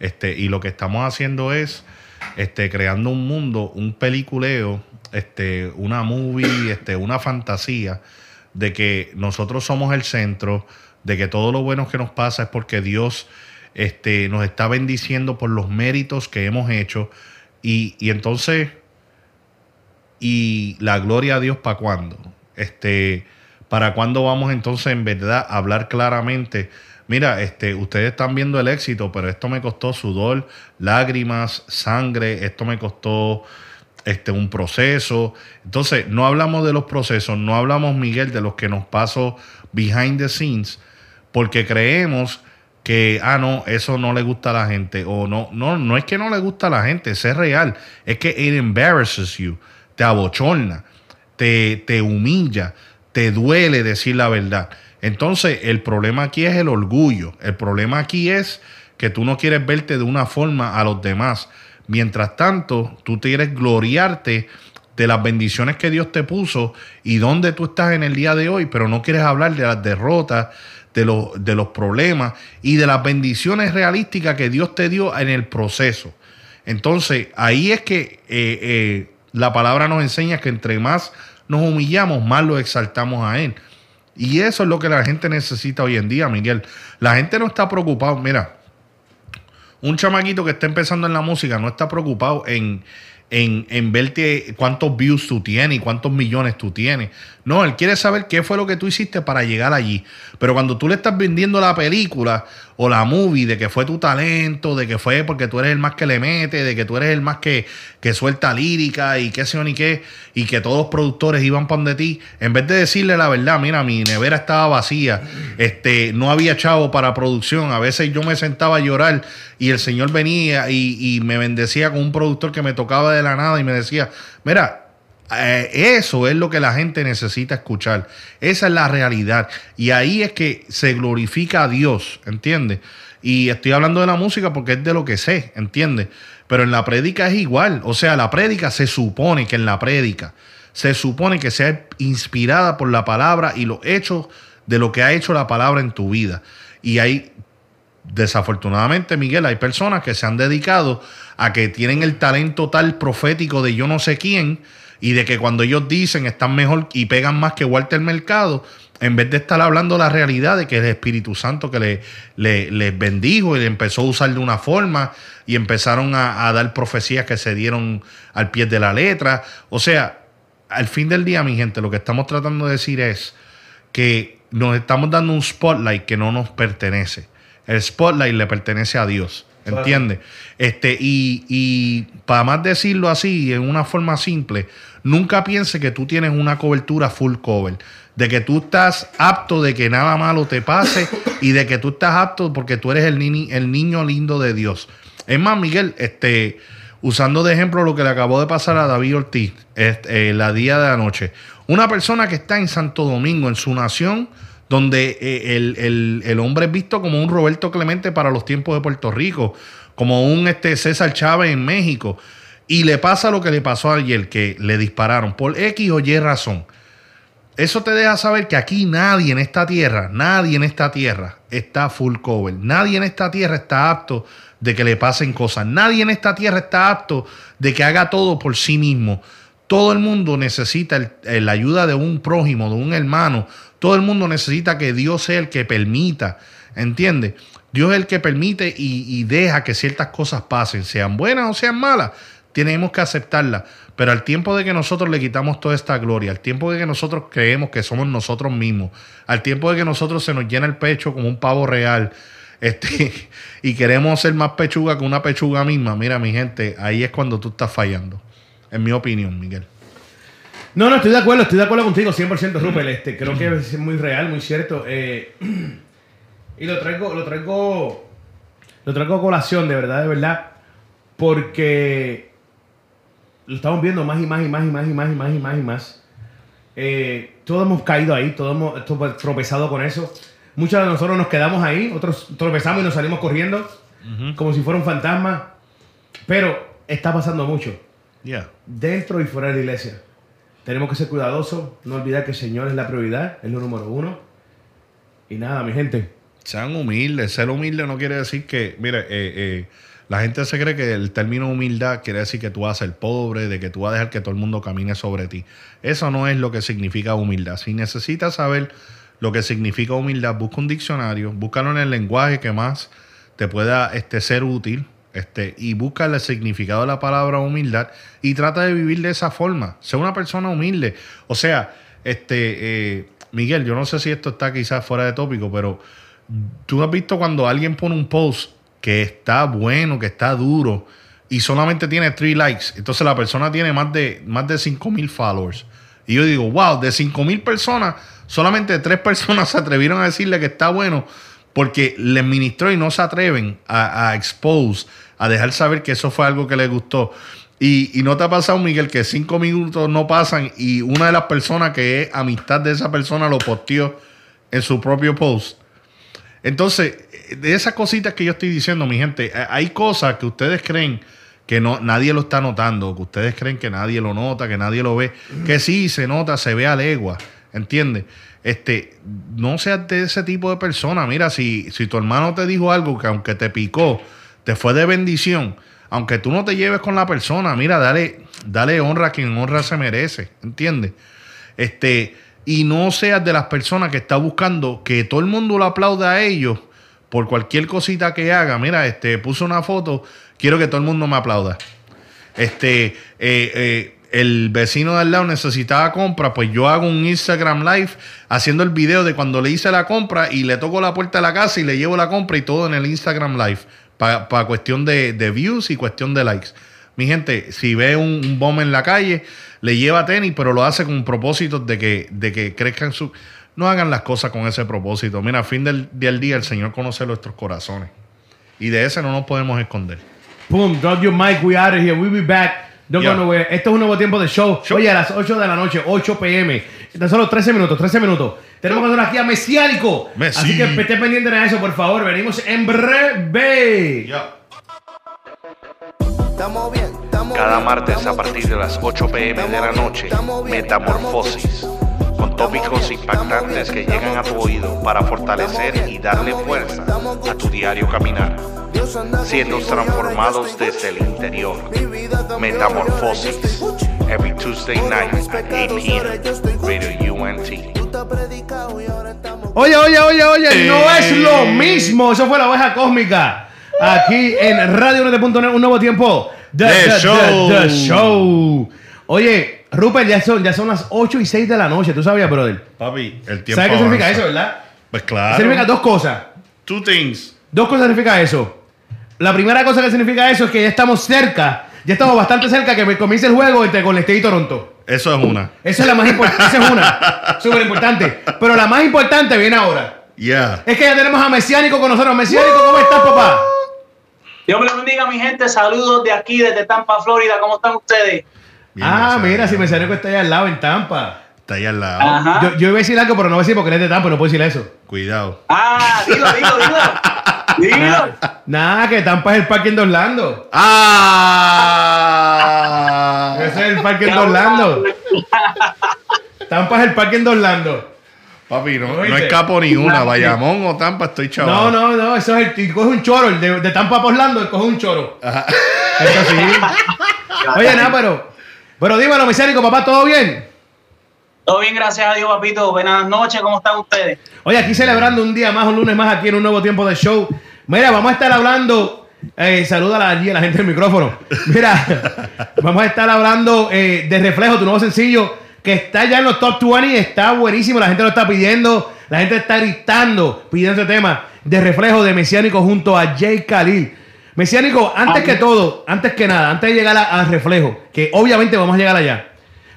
Este, y lo que estamos haciendo es este, creando un mundo, un peliculeo, este, una movie, *coughs* este, una fantasía de que nosotros somos el centro, de que todo lo bueno que nos pasa es porque Dios este, nos está bendiciendo por los méritos que hemos hecho. Y, entonces, y la gloria a Dios para cuándo? Este, ¿Para cuándo vamos entonces en verdad a hablar claramente? Mira, este, ustedes están viendo el éxito, pero esto me costó sudor, lágrimas, sangre, esto me costó este, un proceso. Entonces, no hablamos de los procesos, no hablamos, Miguel, de los que nos pasó behind the scenes, porque creemos que, ah, no, eso no le gusta a la gente. O no, no, no es que no le gusta a la gente, es real. Es que it embarrasses you, te abochorna, te, te humilla, te duele decir la verdad. Entonces, el problema aquí es el orgullo. El problema aquí es que tú no quieres verte de una forma a los demás. Mientras tanto, tú quieres gloriarte de las bendiciones que Dios te puso y dónde tú estás en el día de hoy, pero no quieres hablar de las derrotas, de los, de los problemas y de las bendiciones realísticas que Dios te dio en el proceso. Entonces, ahí es que eh, eh, la palabra nos enseña que entre más nos humillamos, más lo exaltamos a Él. Y eso es lo que la gente necesita hoy en día, Miguel. La gente no está preocupada. Mira, un chamaquito que está empezando en la música no está preocupado en, en, en, verte cuántos views tú tienes y cuántos millones tú tienes. No, él quiere saber qué fue lo que tú hiciste para llegar allí. Pero cuando tú le estás vendiendo la película o la movie de que fue tu talento, de que fue porque tú eres el más que le mete, de que tú eres el más que, que suelta lírica y qué sé yo ni qué, y que todos los productores iban pan de ti, en vez de decirle la verdad, mira, mi nevera estaba vacía, este, no había chavo para producción, a veces yo me sentaba a llorar y el señor venía y, y me bendecía con un productor que me tocaba de la nada y me decía, mira, eh, eso es lo que la gente necesita escuchar. Esa es la realidad. Y ahí es que se glorifica a Dios, ¿entiendes? Y estoy hablando de la música porque es de lo que sé, ¿entiendes? Pero en la prédica es igual. O sea, la prédica se supone que en la prédica se supone que sea inspirada por la palabra y los hechos de lo que ha hecho la palabra en tu vida. Y hay, desafortunadamente, Miguel, hay personas que se han dedicado a que tienen el talento tal profético de yo no sé quién, y de que cuando ellos dicen están mejor y pegan más que Walter Mercado, en vez de estar hablando la realidad de que el Espíritu Santo que le, les bendijo y le empezó a usar de una forma y empezaron a, a, dar profecías que se dieron al pie de la letra. O sea, al fin del día, mi gente, lo que estamos tratando de decir es que nos estamos dando un spotlight que no nos pertenece. El spotlight le pertenece a Dios. ¿Entiendes? Este, y, y para más decirlo así, en una forma simple, nunca piense que tú tienes una cobertura full cover. De que tú estás apto de que nada malo te pase y de que tú estás apto porque tú eres el, el niño lindo de Dios. Es más, Miguel, este, usando de ejemplo lo que le acabó de pasar a David Ortiz este, la día de anoche. Una persona que está en Santo Domingo, en su nación, donde eh, el, el, hombre es visto como un Roberto Clemente para los tiempos de Puerto Rico, como un este, César Chávez en México. Y le pasa lo que le pasó ayer, que le dispararon por X o Y razón. Eso te deja saber que aquí nadie en esta tierra, nadie en esta tierra está full cover. Nadie en esta tierra está apto de que le pasen cosas. Nadie en esta tierra está apto de que haga todo por sí mismo. Todo el mundo necesita la ayuda de un prójimo, de un hermano, todo el mundo necesita que Dios sea el que permita, ¿entiendes? Dios es el que permite y, deja que ciertas cosas pasen, sean buenas o sean malas. Tenemos que aceptarlas. Pero al tiempo de que nosotros le quitamos toda esta gloria, al tiempo de que nosotros creemos que somos nosotros mismos, al tiempo de que nosotros se nos llena el pecho como un pavo real, *laughs* este, y queremos ser más pechuga que una pechuga misma, mira mi gente, ahí es cuando tú estás fallando. En mi opinión, Miguel. No, no, estoy de acuerdo, estoy de acuerdo contigo, 100% Rupert. Este, creo que es muy real, muy cierto. Eh, *clears throat* y lo traigo, lo traigo, lo traigo a colación, de verdad, de verdad, porque lo estamos viendo más y más y más y más y más y más y más y más. Eh, todos hemos caído ahí, todos hemos tropezado con eso. Muchos de nosotros nos quedamos ahí, otros tropezamos y nos salimos corriendo, como si fuera un fantasma. Pero está pasando mucho. Dentro y fuera de la iglesia. Tenemos que ser cuidadosos, no olvidar que el Señor es la prioridad, es lo número uno. Y nada, mi gente. Sean humildes. Ser humilde no quiere decir que, mire, eh, eh, la gente se cree que el término humildad quiere decir que tú vas a ser pobre, de que tú vas a dejar que todo el mundo camine sobre ti. Eso no es lo que significa humildad. Si necesitas saber lo que significa humildad, busca un diccionario, búscalo en el lenguaje que más te pueda este, ser útil este, y busca el significado de la palabra humildad y trata de vivir de esa forma. Sea una persona humilde. O sea, este, eh, Miguel, yo no sé si esto está quizás fuera de tópico, pero tú has visto cuando alguien pone un post que está bueno, que está duro y solamente tiene 3 likes. Entonces la persona tiene más de, más de 5 mil followers. Y yo digo, wow, de 5 mil personas, solamente tres *laughs* personas se atrevieron a decirle que está bueno porque les ministró y no se atreven a, a expose, a dejar saber que eso fue algo que les gustó. Y, no te ha pasado, Miguel, que cinco minutos no pasan y una de las personas que es amistad de esa persona lo posteó en su propio post. Entonces, de esas cositas que yo estoy diciendo, mi gente, eh, hay cosas que ustedes creen que no, nadie lo está notando, que ustedes creen que nadie lo nota, que nadie lo ve, que sí se nota, se ve a legua, ¿entiendes? Este, no seas de ese tipo de persona. Mira, si, si tu hermano te dijo algo que aunque te picó, te fue de bendición, aunque tú no te lleves con la persona, mira, dale, dale honra a quien honra se merece, ¿entiendes? Este, y no seas de las personas que está buscando que todo el mundo lo aplaude a ellos por cualquier cosita que haga. Mira, este, puso una foto, quiero que todo el mundo me aplauda. Este, eh, eh, el vecino de al lado necesitaba compra, pues yo hago un Instagram Live haciendo el video de cuando le hice la compra y le toco la puerta de la casa y le llevo la compra y todo en el Instagram Live, para cuestión de, de views y cuestión de likes. Mi gente, si ve un, un en la calle, le lleva tenis, pero lo hace con propósitos de que, de que crezcan su... No hagan las cosas con ese propósito. Mira, al fin del, del día el Señor conoce nuestros corazones. Y de ese no nos podemos esconder. Boom, drop your mic, we out of here. We'll be back. Don't Yeah. go nowhere. Esto es un nuevo tiempo de show. Show. Oye, a las 8 de la noche, 8 pm. Tan solo 13 minutos, 13 minutos. Tenemos que hacer aquí a Mesiánico. Messi. Así que esté pendiente de eso, por favor. Venimos en breve. Estamos bien, estamos Cada martes a partir de las 8 pm de la noche, Metamorfosis, con tópicos impactantes que llegan a tu oído para fortalecer y darle fuerza a tu diario caminar, siendo transformados desde el interior. Metamorfosis, every Tuesday night at 8 p.m. Radio UNT. Tú te has predicado y ahora estamos Oye, oye, oye, oye, no es lo mismo. Eso fue la oveja cósmica. Aquí en Radio un nuevo tiempo. The, The the- the- show. the show. Oye, Rupert, ya son, ya son las 8 y 6 de la noche. ¿Tú sabías, brother? Papi, el tiempo ¿Sabes qué significa eso, verdad? Pues claro. Significa dos cosas. Two things. Dos cosas significa eso. La primera cosa que significa eso es que ya estamos cerca. Ya estamos bastante cerca que comience el juego entre Golden State y Toronto. Eso es una. Esa es la más importante. *laughs* Esa es una. Súper importante. Pero la más importante viene ahora. Yeah. Es que ya tenemos a Mesiánico con nosotros. Mesiánico, ¿cómo estás, papá? Dios me lo bendiga, mi gente. Saludos de aquí, desde Tampa, Florida. ¿Cómo están ustedes? Bien, ah, a mira, si Mesiánico está allá al lado en Tampa. Está ahí al lado. Ajá. Yo, yo iba a decir algo, pero no voy a decir porque él es de Tampa no puedo decir eso. Cuidado. Ah, dilo, dilo, dilo. *laughs* Dilo. Nada, que Tampa es el parking de Orlando. ¡Ah! Ese es el *laughs* parking de Orlando. Tampa es el parking de Orlando. Papi, no, no Oíste. escapo ni una. No, Bayamón o Tampa, estoy chaval. No, no, no, eso es el. Coge un choro, el de, de Tampa por Orlando, coge un choro. Ajá. Eso sí. *laughs* Oye, nada, pero. Pero dímelo, Mesiánico, papá, ¿todo bien? Todo bien, gracias a Dios, papito. Buenas noches, ¿cómo están ustedes? Oye, aquí celebrando un día más, un lunes más aquí en un nuevo tiempo de show. Mira, vamos a estar hablando. Eh, saluda allí a la gente del micrófono. Mira, *laughs* vamos a estar hablando eh, de Reflejo, tu nuevo sencillo, que está ya en los top 20, está buenísimo, la gente lo está pidiendo, la gente está gritando, pidiendo ese tema de Reflejo de Mesiánico junto a Jay Khalil. Mesiánico, antes que todo, antes que nada, antes de llegar a, a Reflejo, que obviamente vamos a llegar allá.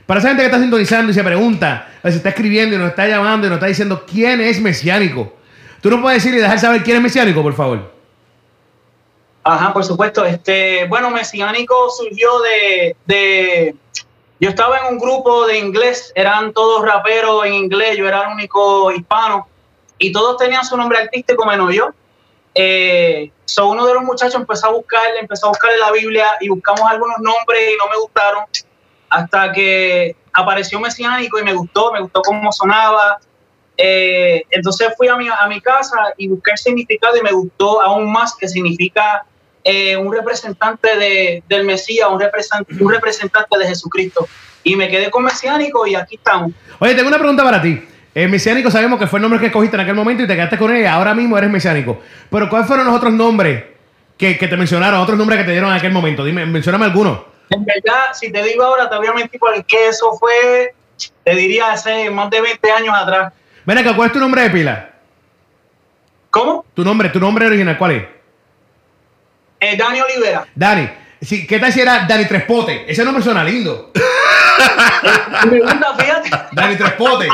Para esa gente que está sintonizando y se pregunta, o se está escribiendo y nos está llamando y nos está diciendo quién es Mesiánico. Tú no puedes decir y dejar saber quién es Mesiánico, por favor. Ajá, por supuesto. Este, bueno, Mesiánico surgió de, de. Yo estaba en un grupo de inglés, eran todos raperos en inglés, yo era el único hispano, y todos tenían su nombre artístico menos yo. Eh, so uno de los muchachos empezó a buscarle, empezó a buscar en la Biblia y buscamos algunos nombres y no me gustaron. Hasta que apareció Mesiánico y me gustó, me gustó cómo sonaba. Eh, entonces fui a mi, a mi casa y busqué el significado y me gustó aún más que significa eh, un representante de, del Mesías, un, represent- un representante de Jesucristo. Y me quedé con Mesiánico y aquí estamos. Oye, tengo una pregunta para ti. Eh, mesiánico sabemos que fue el nombre que escogiste en aquel momento y te quedaste con él y ahora mismo eres mesiánico. Pero ¿cuáles fueron los otros nombres que, que te mencionaron, otros nombres que te dieron en aquel momento? Dime, mencioname algunos. En verdad, si te digo ahora, te voy a mentir porque eso fue, te diría, hace más de 20 años atrás. Ven acá, ¿cuál es tu nombre de pila? ¿Cómo? Tu nombre, tu nombre original, ¿cuál es? Eh, Dani Olivera. Dani. ¿Qué tal si era Dani Trespote? Ese nombre suena lindo. *laughs* Me gusta, fíjate. Dani Trespote.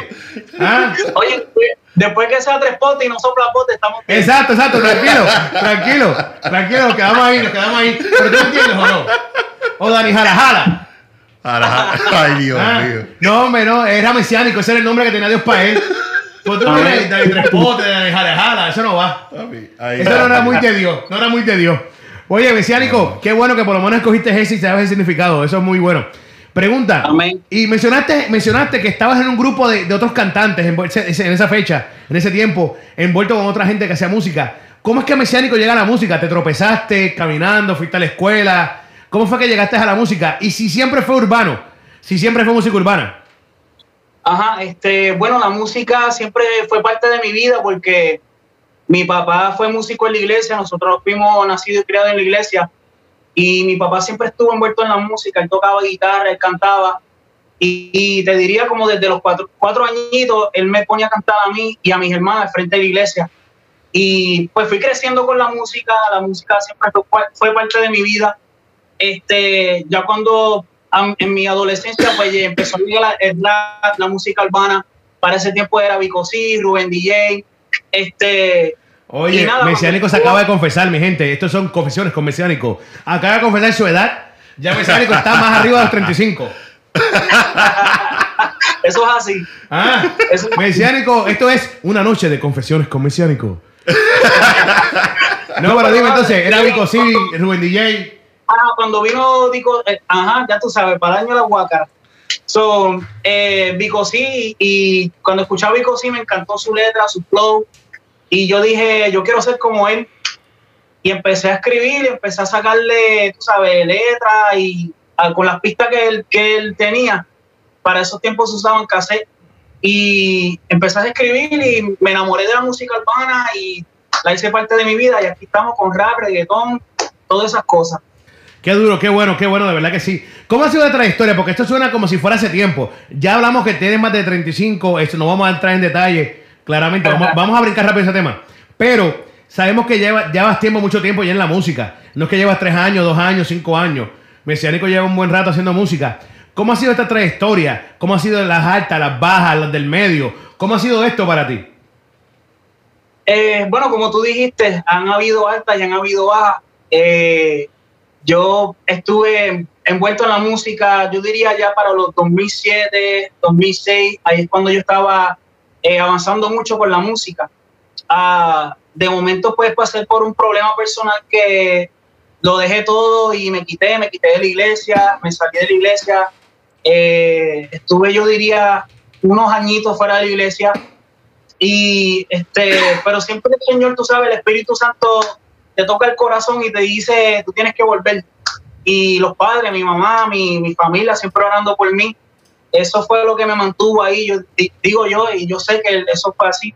¿Ah? Oye, después que sea tres potes y no sopla pote, estamos bien. Exacto, exacto, tranquilo, tranquilo, tranquilo, nos quedamos ahí, nos quedamos ahí. Pero tú entiendes o no? O Dani Jala Jala. Ay, Dios Ah, mío. No, hombre, no, era mesiánico, ese era el nombre que tenía Dios para él. Pues tú A no ver. eres Dani Tres Potes, Dani Jala Jala, eso no va. Ahí Eso no era muy de Dios, no era muy de Dios. Oye, mesiánico, qué bueno que por lo menos escogiste ese y sabes el significado, eso es muy bueno. Pregunta, Amén. y mencionaste, mencionaste que estabas en un grupo de, de otros cantantes en, en esa fecha, en ese tiempo, envuelto con otra gente que hacía música. ¿Cómo es que Mesiánico llega a la música? ¿Te tropezaste caminando, fuiste a la escuela? ¿Cómo fue que llegaste a la música? Y si siempre fue urbano, si siempre fue música urbana. Ajá, este, bueno, la música siempre fue parte de mi vida porque mi papá fue músico en la iglesia, nosotros fuimos nacidos y criados en la iglesia y mi papá siempre estuvo envuelto en la música, él tocaba guitarra, él cantaba. Y, y te diría como desde los cuatro, cuatro añitos él me ponía a cantar a mí y a mis hermanas frente de la iglesia. Y pues fui creciendo con la música, la música siempre fue, fue parte de mi vida. Este, ya cuando en mi adolescencia pues empezó a llegar la, rap, la música urbana, para ese tiempo era Vico Rubén DJ, este, Oye, Mesiánico se acaba de confesar, mi gente. Estos son confesiones con Mesiánico. Acaba de confesar su edad. Ya Mesiánico está más arriba de los 35. *laughs* eso es así. Ah, Eso- Mesiánico, esto es una noche de confesiones con Mesiánico. *laughs* No, pero dime entonces, era Vico C, Rubén DJ. Ah, cuando vino Vico, eh, ajá, ya tú sabes, para el año de la guacara. So, eh, Vico sí, y cuando escuchaba Vico sí me encantó su letra, su flow, y yo dije, yo quiero ser como él. Y empecé a escribir, empecé a sacarle, tú sabes, letras y ah, con las pistas que él, que él tenía. Para esos tiempos se usaban cassette. Y empecé a escribir y me enamoré de la música urbana y la hice parte de mi vida. Y aquí estamos con rap, reggaetón, todas esas cosas. Qué duro, qué bueno, qué bueno, de verdad que sí. ¿Cómo ha sido la trayectoria? Porque esto suena como si fuera hace tiempo. Ya hablamos que tienes más de 35, esto no vamos a entrar en detalle, claramente. Vamos, vamos a brincar rápido ese tema. Pero sabemos que lleva, llevas tiempo, mucho tiempo ya en la música. No es que llevas tres años, dos años, cinco años. Mesiánico lleva un buen rato haciendo música. ¿Cómo ha sido esta trayectoria? ¿Cómo ha sido las altas, las bajas, las del medio? ¿Cómo ha sido esto para ti? Eh, bueno, como tú dijiste, han habido altas y han habido bajas. Eh, yo estuve envuelto en la música, yo diría ya para los 2007, 2006, ahí es cuando yo estaba eh, avanzando mucho con la música. Ah, de momento pues pasé por un problema personal que lo dejé todo y me quité, me quité de la iglesia, me salí de la iglesia. Eh, estuve yo diría unos añitos fuera de la iglesia y este, pero siempre el Señor, tú sabes, el Espíritu Santo te toca el corazón y te dice, tú tienes que volver. Y los padres, mi mamá, mi, mi familia, siempre orando por mí. Eso fue lo que me mantuvo ahí, yo di- digo yo, y yo sé que eso fue así.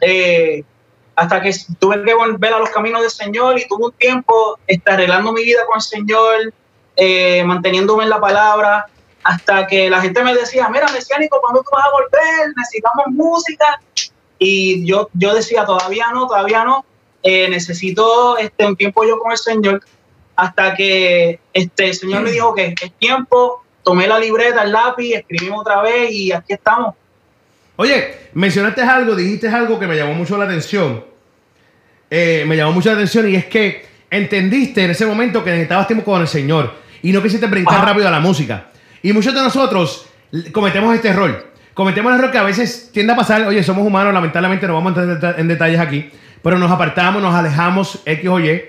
Eh, hasta que tuve que volver a los caminos del Señor y tuve un tiempo este, arreglando mi vida con el Señor, eh, manteniéndome en la palabra, hasta que la gente me decía, mira, Mesiánico, ¿cuándo tú vas a volver? Necesitamos música. Y yo, yo decía, todavía no, todavía no. Eh, necesito este, un tiempo yo con el Señor. Hasta que este, el Señor me dijo que es tiempo, tomé la libreta, el lápiz, escribimos otra vez y aquí estamos. Oye, mencionaste algo, dijiste algo que me llamó mucho la atención. Eh, me llamó mucho la atención y es que entendiste en ese momento que necesitabas tiempo con el Señor y no quisiste brincar Ajá. rápido a la música. Y muchos de nosotros cometemos este error. Cometemos el error que a veces tiende a pasar, oye, somos humanos, lamentablemente no vamos a entrar en detalles aquí, pero nos apartamos, nos alejamos X o Y.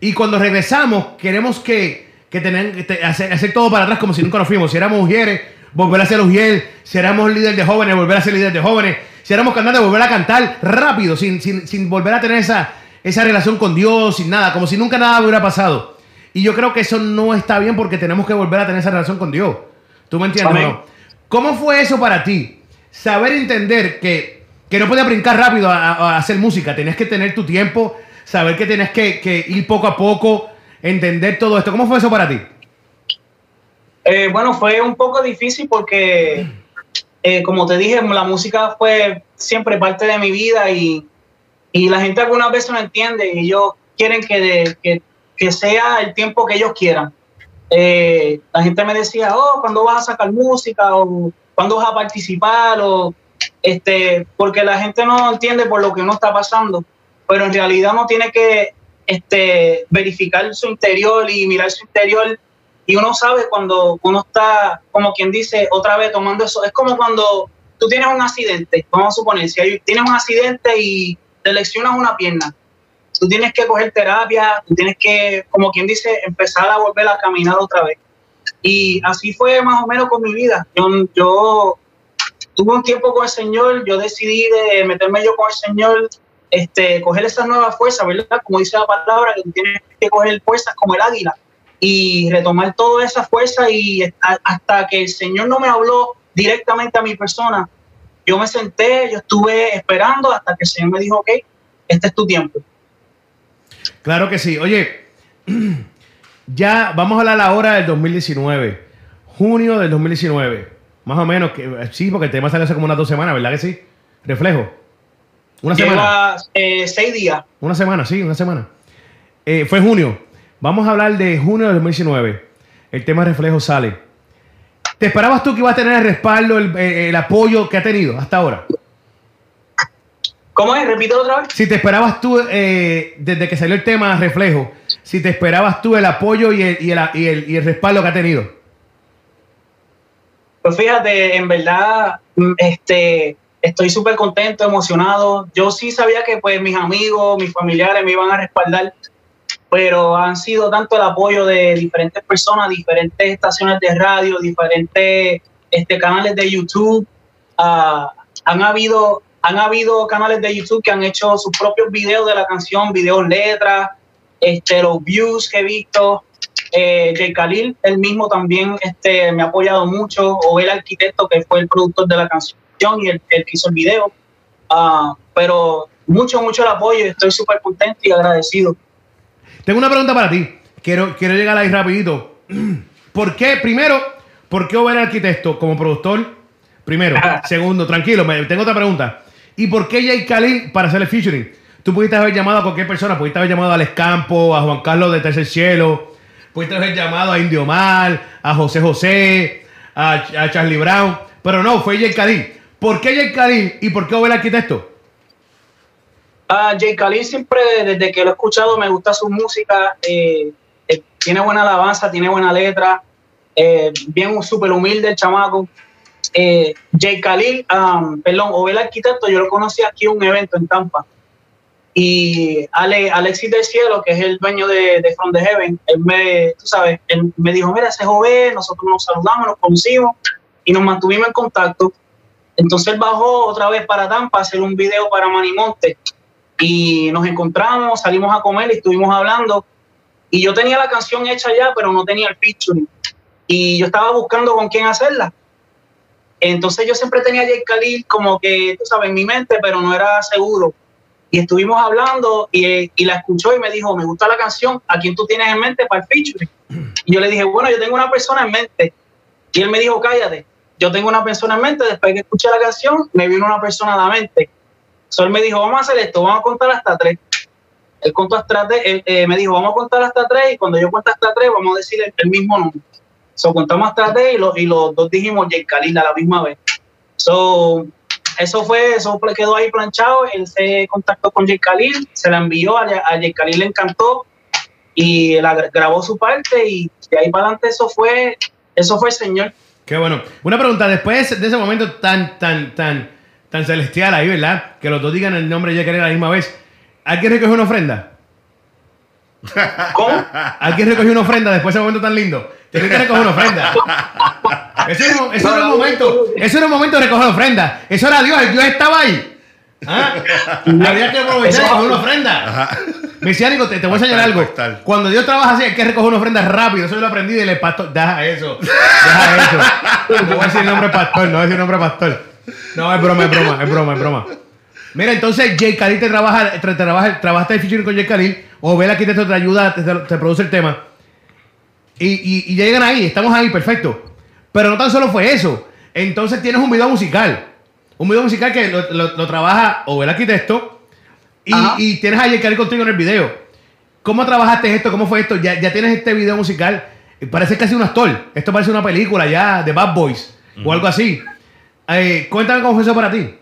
Y cuando regresamos, queremos que, que tener, que hacer, hacer todo para atrás como si nunca nos fuimos. Si éramos mujeres, volver a ser mujer. Si éramos líder de jóvenes, volver a ser líder de jóvenes. Si éramos cantantes, volver a cantar rápido, sin, sin, sin volver a tener esa, esa relación con Dios, sin nada, como si nunca nada hubiera pasado. Y yo creo que eso no está bien porque tenemos que volver a tener esa relación con Dios. ¿Tú me entiendes? No? ¿Cómo fue eso para ti? Saber entender que, que no podías brincar rápido a, a- a hacer música. Tenías que tener tu tiempo, saber que tenías que, que ir poco a poco, entender todo esto. ¿Cómo fue eso para ti? Eh, bueno, fue un poco difícil porque, eh, como te dije, la música fue siempre parte de mi vida y, y la gente algunas veces no entiende y ellos quieren que, de- que, que sea el tiempo que ellos quieran. Eh, la gente me decía, oh, ¿cuándo vas a sacar música? O ¿cuándo vas a participar? O este, porque la gente no entiende por lo que uno está pasando, pero en realidad uno tiene que este, verificar su interior y mirar su interior y uno sabe cuando uno está, como quien dice, otra vez tomando eso, es como cuando tú tienes un accidente, vamos a suponer, si tienes un accidente y te lesionas una pierna, tú tienes que coger terapia, tú tienes que, como quien dice, empezar a volver a caminar otra vez. Y así fue más o menos con mi vida. Yo, yo tuve un tiempo con el Señor, yo decidí de meterme yo con el Señor, este, coger esa nueva fuerza, ¿verdad? Como dice la palabra, que tienes que coger fuerzas como el águila y retomar toda esa fuerza y hasta- hasta que el Señor no me habló directamente a mi persona, yo me senté, yo estuve esperando hasta que el Señor me dijo, ok, este es tu tiempo. Claro que sí. Oye, *clears throat* ya vamos a hablar ahora del 2019. Junio del 2019. Más o menos. Que, sí, porque el tema sale hace como unas dos semanas, ¿verdad que sí? Reflejo. Una semana. Lleva eh, seis días. Una semana, sí, una semana. Eh, fue junio. Vamos a hablar de junio del 2019. El tema reflejo sale. ¿Te esperabas tú que iba a tener el respaldo, el, eh, el apoyo que ha tenido hasta ahora? ¿Cómo es? Repito otra vez. Si te esperabas tú, eh, desde que salió el tema reflejo, si te esperabas tú el apoyo y el, y el, y el- y el respaldo que ha tenido. Pues fíjate, en verdad, mm, este, estoy súper contento, emocionado. Yo sí sabía que pues mis amigos, mis familiares me iban a respaldar, pero han sido tanto el apoyo de diferentes personas, diferentes estaciones de radio, diferentes este, canales de YouTube. Ah, han habido han habido canales de YouTube que han hecho sus propios videos de la canción, videos letras, este, los views que he visto. Eh, Jay Khalil, él mismo también este, me ha apoyado mucho, o el arquitecto que fue el productor de la canción y el, el que hizo el video. Ah, pero mucho, mucho el apoyo estoy súper contento y agradecido. Tengo una pregunta para ti. Quiero, quiero llegar ahí rapidito. *clears throat* ¿Por qué, primero, por qué Over Arquitecto como productor? Primero. *laughs* Segundo, tranquilo, me- tengo otra pregunta. ¿Y por qué Jay Khalil para hacer el featuring? Tú pudiste haber llamado a cualquier persona, pudiste haber llamado a Alex Campo, a Juan Carlos de Tercer Cielo, pudiste haber llamado a Indio Mal, a José José, a, a Charlie Brown, pero no, fue Jay Khalil. ¿Por qué Jay Khalil y por qué Over Arquitecto? Ah, Jay Khalil siempre, desde que lo he escuchado, me gusta su música. eh, eh, tiene buena alabanza, tiene buena letra. eh, bien súper humilde el chamaco. Eh, Jay Khalil, um, perdón, Obel Arquitecto, yo lo conocí aquí en un evento en Tampa. Y Ale, Alexis del Cielo, que es el dueño de, de From the Heaven, él me, tú sabes, él me dijo, mira, ese joven, nosotros nos saludamos, nos conocimos y nos mantuvimos en contacto. Entonces él bajó otra vez para Tampa a hacer un video para Manimonte y nos encontramos, salimos a comer y estuvimos hablando. Y yo tenía la canción hecha ya, pero no tenía el featuring. Y yo estaba buscando con quién hacerla. Entonces yo siempre tenía a Jay Khalil como que, tú sabes, en mi mente, pero no era seguro. Y estuvimos hablando y, y la escuchó y me dijo, me gusta la canción, ¿a quién tú tienes en mente para el featuring? Y yo le dije, bueno, yo tengo una persona en mente. Y él me dijo, cállate, yo tengo una persona en mente, después que escuché la canción, me vino una persona a la mente. So, él me dijo, vamos a hacer esto, vamos a contar hasta tres. Él contó hasta tres, él, eh, me dijo, vamos a contar hasta tres y cuando yo cuente hasta tres, vamos a decir el, mismo número. So, contamos hasta tres y, lo- y los dos dijimos Jay Khalil a la misma vez. So, eso fue, eso quedó ahí planchado. Él se contactó con Jay Khalil, se la envió, a, a Jay Khalil le encantó y la gra- grabó su parte y de ahí para adelante eso fue, eso fue el señor. Qué bueno. Una pregunta, después de ese momento tan, tan, tan, tan celestial ahí, ¿verdad? Que los dos digan el nombre Jay Khalil a la misma vez. ¿Alguien recogió una ofrenda? ¿Cómo? ¿Alguien recogió una ofrenda después de ese momento tan lindo? Tiene que recoger una ofrenda. Eso era, un- eso era un momento, eso era un momento de recoger ofrenda. Eso era Dios, el Dios estaba ahí. ¿Ah? Había que aprovechar y coger una ofrenda. Mesiánico, te, te voy a enseñar algo. Cuando Dios trabaja así, hay que recoger una ofrenda rápido. Eso yo lo aprendí del pastor. Deja eso. Deja eso. No voy a decir el nombre pastor, no voy a decir el nombre pastor. No, es broma, es broma, es broma, es broma. Mira, entonces Jay Khalil te trabaja, te, trabaja, trabajaste featuring con Jay Khalil, o Bel Arquitecto te ayuda, te, te produce el tema. Y, y, y ya llegan ahí, estamos ahí, perfecto. Pero no tan solo fue eso. Entonces tienes un video musical. Un video musical que lo, lo- lo trabaja o el arquitecto y, y tienes a Jay contigo en el video. ¿Cómo trabajaste esto? ¿Cómo fue esto? Ya, ya tienes este video musical. Parece casi un actor. Esto parece una película ya de Bad Boys o algo así. Eh, cuéntame cómo fue eso para ti.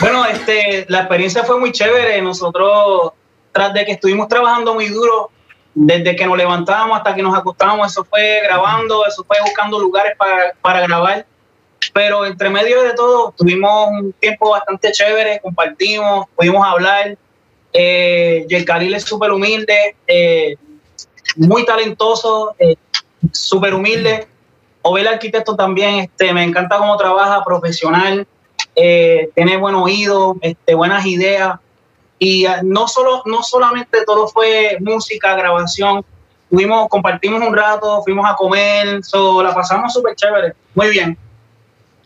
Bueno, este, la experiencia fue muy chévere. Nosotros, tras de que estuvimos trabajando muy duro, desde que nos levantábamos hasta que nos acostábamos, eso fue grabando, eso fue buscando lugares para, para grabar. Pero entre medio de todo, tuvimos un tiempo bastante chévere, compartimos, pudimos hablar. Eh, y el Khalil es súper humilde, eh, muy talentoso, eh, súper humilde. Obel Arquitecto también, este, me encanta cómo trabaja, profesional, eh, tiene buen oído, este, buenas ideas. Y eh, no, solo, no solamente todo fue música, grabación, fuimos, compartimos un rato, fuimos a comer, la pasamos súper chévere, muy bien.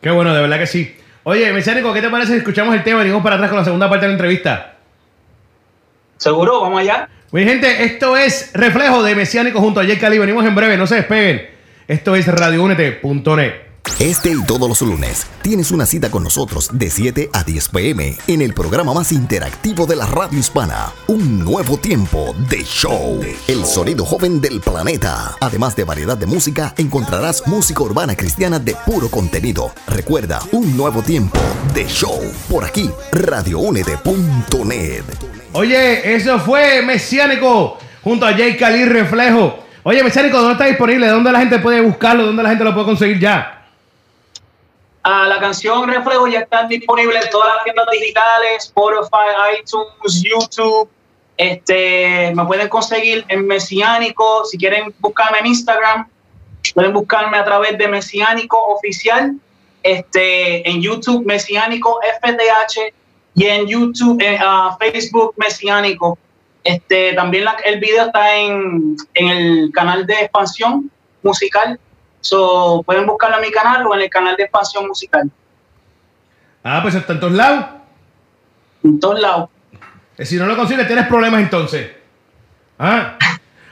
Qué bueno, de verdad que sí. Oye, Mesiánico, ¿qué te parece si escuchamos el tema y venimos para atrás con la segunda parte de la entrevista? ¿Seguro? ¿Vamos allá? Mi gente, esto es Reflejo de Mesiánico junto a Jay Cali. Venimos en breve, no se despeguen. Esto es radioúnete.net. Este y todos los lunes tienes una cita con nosotros de 7 a 10 pm en el programa más interactivo de la radio hispana. Un nuevo tiempo de show. El sonido joven del planeta. Además de variedad de música, encontrarás música urbana cristiana de puro contenido. Recuerda, un nuevo tiempo de show. Por aquí, radioúnete.net. Oye, eso fue Mesiánico junto a Jay Cali Reflejo. Oye, Mesiánico, ¿dónde está disponible? ¿Dónde la gente puede buscarlo? ¿Dónde la gente lo puede conseguir ya? Ah, la canción Reflejo ya está disponible en todas las tiendas digitales, Spotify, iTunes, YouTube. Este, me pueden conseguir en Mesiánico. Si quieren buscarme en Instagram, pueden buscarme a través de Mesiánico Oficial. Este, en YouTube, Mesiánico FDH. Y en YouTube, en ah, Facebook, Mesiánico. Este, también la- el video está en, en el canal de expansión musical. So, pueden buscarlo en mi canal o en el canal de expansión musical. Ah, pues está en todos lados. En todos lados. Eh, Si no lo consigues, tienes problemas entonces. Ah.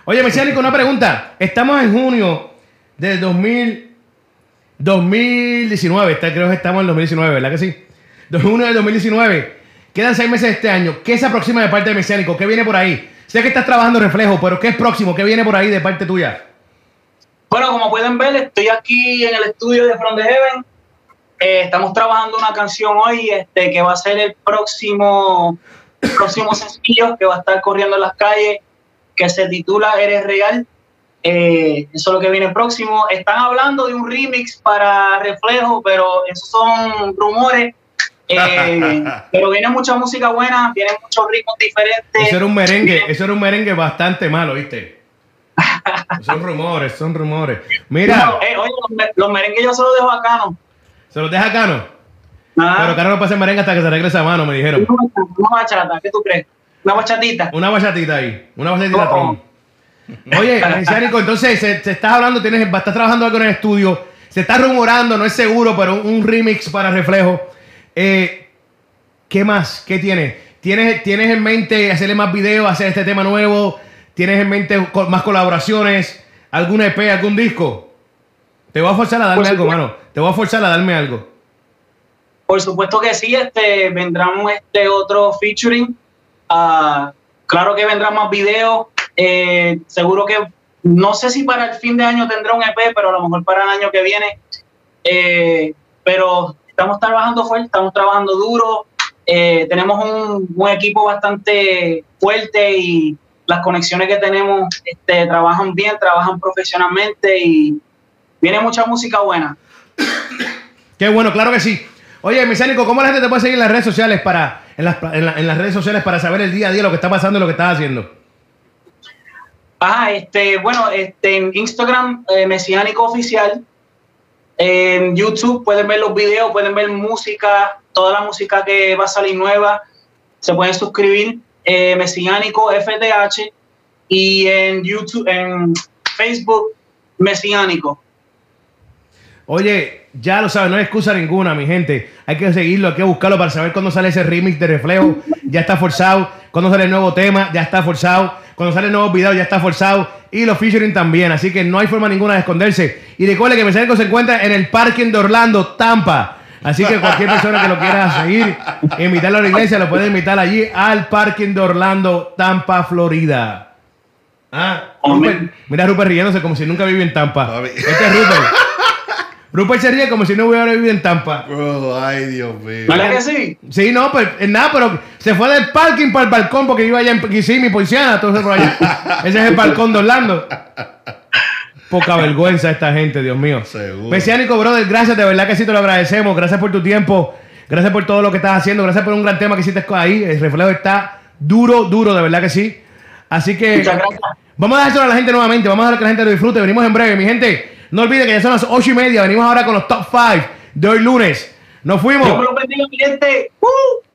Oye, Mesiánico, una pregunta. Estamos en junio del 2000, 2019. Está, creo que estamos en 2019, ¿verdad que sí? De junio del 2019. Quedan seis meses de este año. ¿Qué se aproxima de parte de Mesiánico? ¿Qué viene por ahí? Sé que estás trabajando reflejo, pero ¿qué es próximo? ¿Qué viene por ahí de parte tuya? Bueno, como pueden ver, estoy aquí en el estudio de From the Heaven. Eh, estamos trabajando una canción hoy este, que va a ser el próximo, próximo sencillo que va a estar corriendo en las calles, que se titula Eres Real. Eh, eso es lo que viene próximo. Están hablando de un remix para Reflejo, pero esos son rumores. Eh, *laughs* pero viene mucha música buena, vienen muchos ritmos diferentes. Eso era un merengue, eso era un merengue bastante malo, ¿viste? Son rumores, son rumores. Mira, No, eh, oye, los, los merengues yo se los dejo a Cano. se los deja Cano. Ah. Pero Cano no puede hacer merengue hasta que se arregle esa mano, me dijeron. Una bachata, ¿qué tú crees? Una bachatita. Una bachatita ahí, una bachatita Oh. Oye, *laughs* Mesiánico, entonces se, se estás hablando, tienes, estás trabajando algo en el estudio, se está rumorando, no es seguro, pero un, un remix para reflejo. Eh, ¿Qué más? ¿Qué tienes? ¿Tienes, ¿Tienes en mente hacerle más videos, hacer este tema nuevo? ¿Tienes en mente más colaboraciones? ¿Algún EP, algún disco? Te voy a forzar a darme algo, mano. Te voy a forzar a darme algo. Por supuesto que sí, este, vendrán este otro featuring. Ah, claro que vendrán más videos. Eh, seguro que, no sé si para el fin de año tendrá un EP, pero a lo mejor para el año que viene. Eh, pero estamos trabajando fuerte, estamos trabajando duro. Eh, tenemos un, un equipo bastante fuerte y las conexiones que tenemos este, trabajan bien, trabajan profesionalmente y viene mucha música buena. *coughs* Qué bueno, claro que sí. Oye, Mesiánico, ¿cómo la gente te puede seguir en las redes sociales para en las, en la- en las redes sociales para saber el día a día lo que está pasando y lo que estás haciendo? Ah, este, bueno, este, en Instagram, eh, Mesiánico Oficial. En YouTube pueden ver los videos, pueden ver música, toda la música que va a salir nueva. Se pueden suscribir, eh, Mesiánico FTH. Y en YouTube, en Facebook, Mesiánico. Oye, ya lo sabes, no hay excusa ninguna, mi gente. Hay que seguirlo, hay que buscarlo para saber cuándo sale ese remix de reflejo. Ya está forzado. Cuándo sale el nuevo tema, ya está forzado. Cuando sale el nuevo video, ya está forzado. Y los featuring también. Así que no hay forma ninguna de esconderse. Y recuerde que Mesiánico se encuentra en el parking de Orlando, Tampa. Así que cualquier persona que lo quiera seguir, invitarlo a la iglesia, lo puede invitar allí al parking de Orlando, Tampa, Florida. Ah. Rupert, mira a Rupert riéndose como si nunca vivió en Tampa. Este es Rupert. Rupert se ríe como si no hubiera vivido en Tampa. Bro, ay, Dios mío. ¿Verdad que sí? Sí, no, pues nada, pero se fue del parking para el balcón porque iba allá en Kissimmee, Poinciana, todo eso por allá. Ese es el balcón de Orlando. Poca *laughs* vergüenza esta gente, Dios mío. Seguro. Mesiánico, brother, gracias, de verdad que sí te lo agradecemos. Gracias por tu tiempo. Gracias por todo lo que estás haciendo. Gracias por un gran tema que hiciste ahí. El reflejo está duro, duro, de verdad que sí. Así que Muchas gracias. vamos a dejárselo a la gente nuevamente. Vamos a dejar que la gente lo disfrute. Venimos en breve, mi gente. No olviden que ya son las ocho y media. Venimos ahora con los top 5 de hoy lunes. Nos fuimos. Dios bendiga, mi gente. ¡Uh!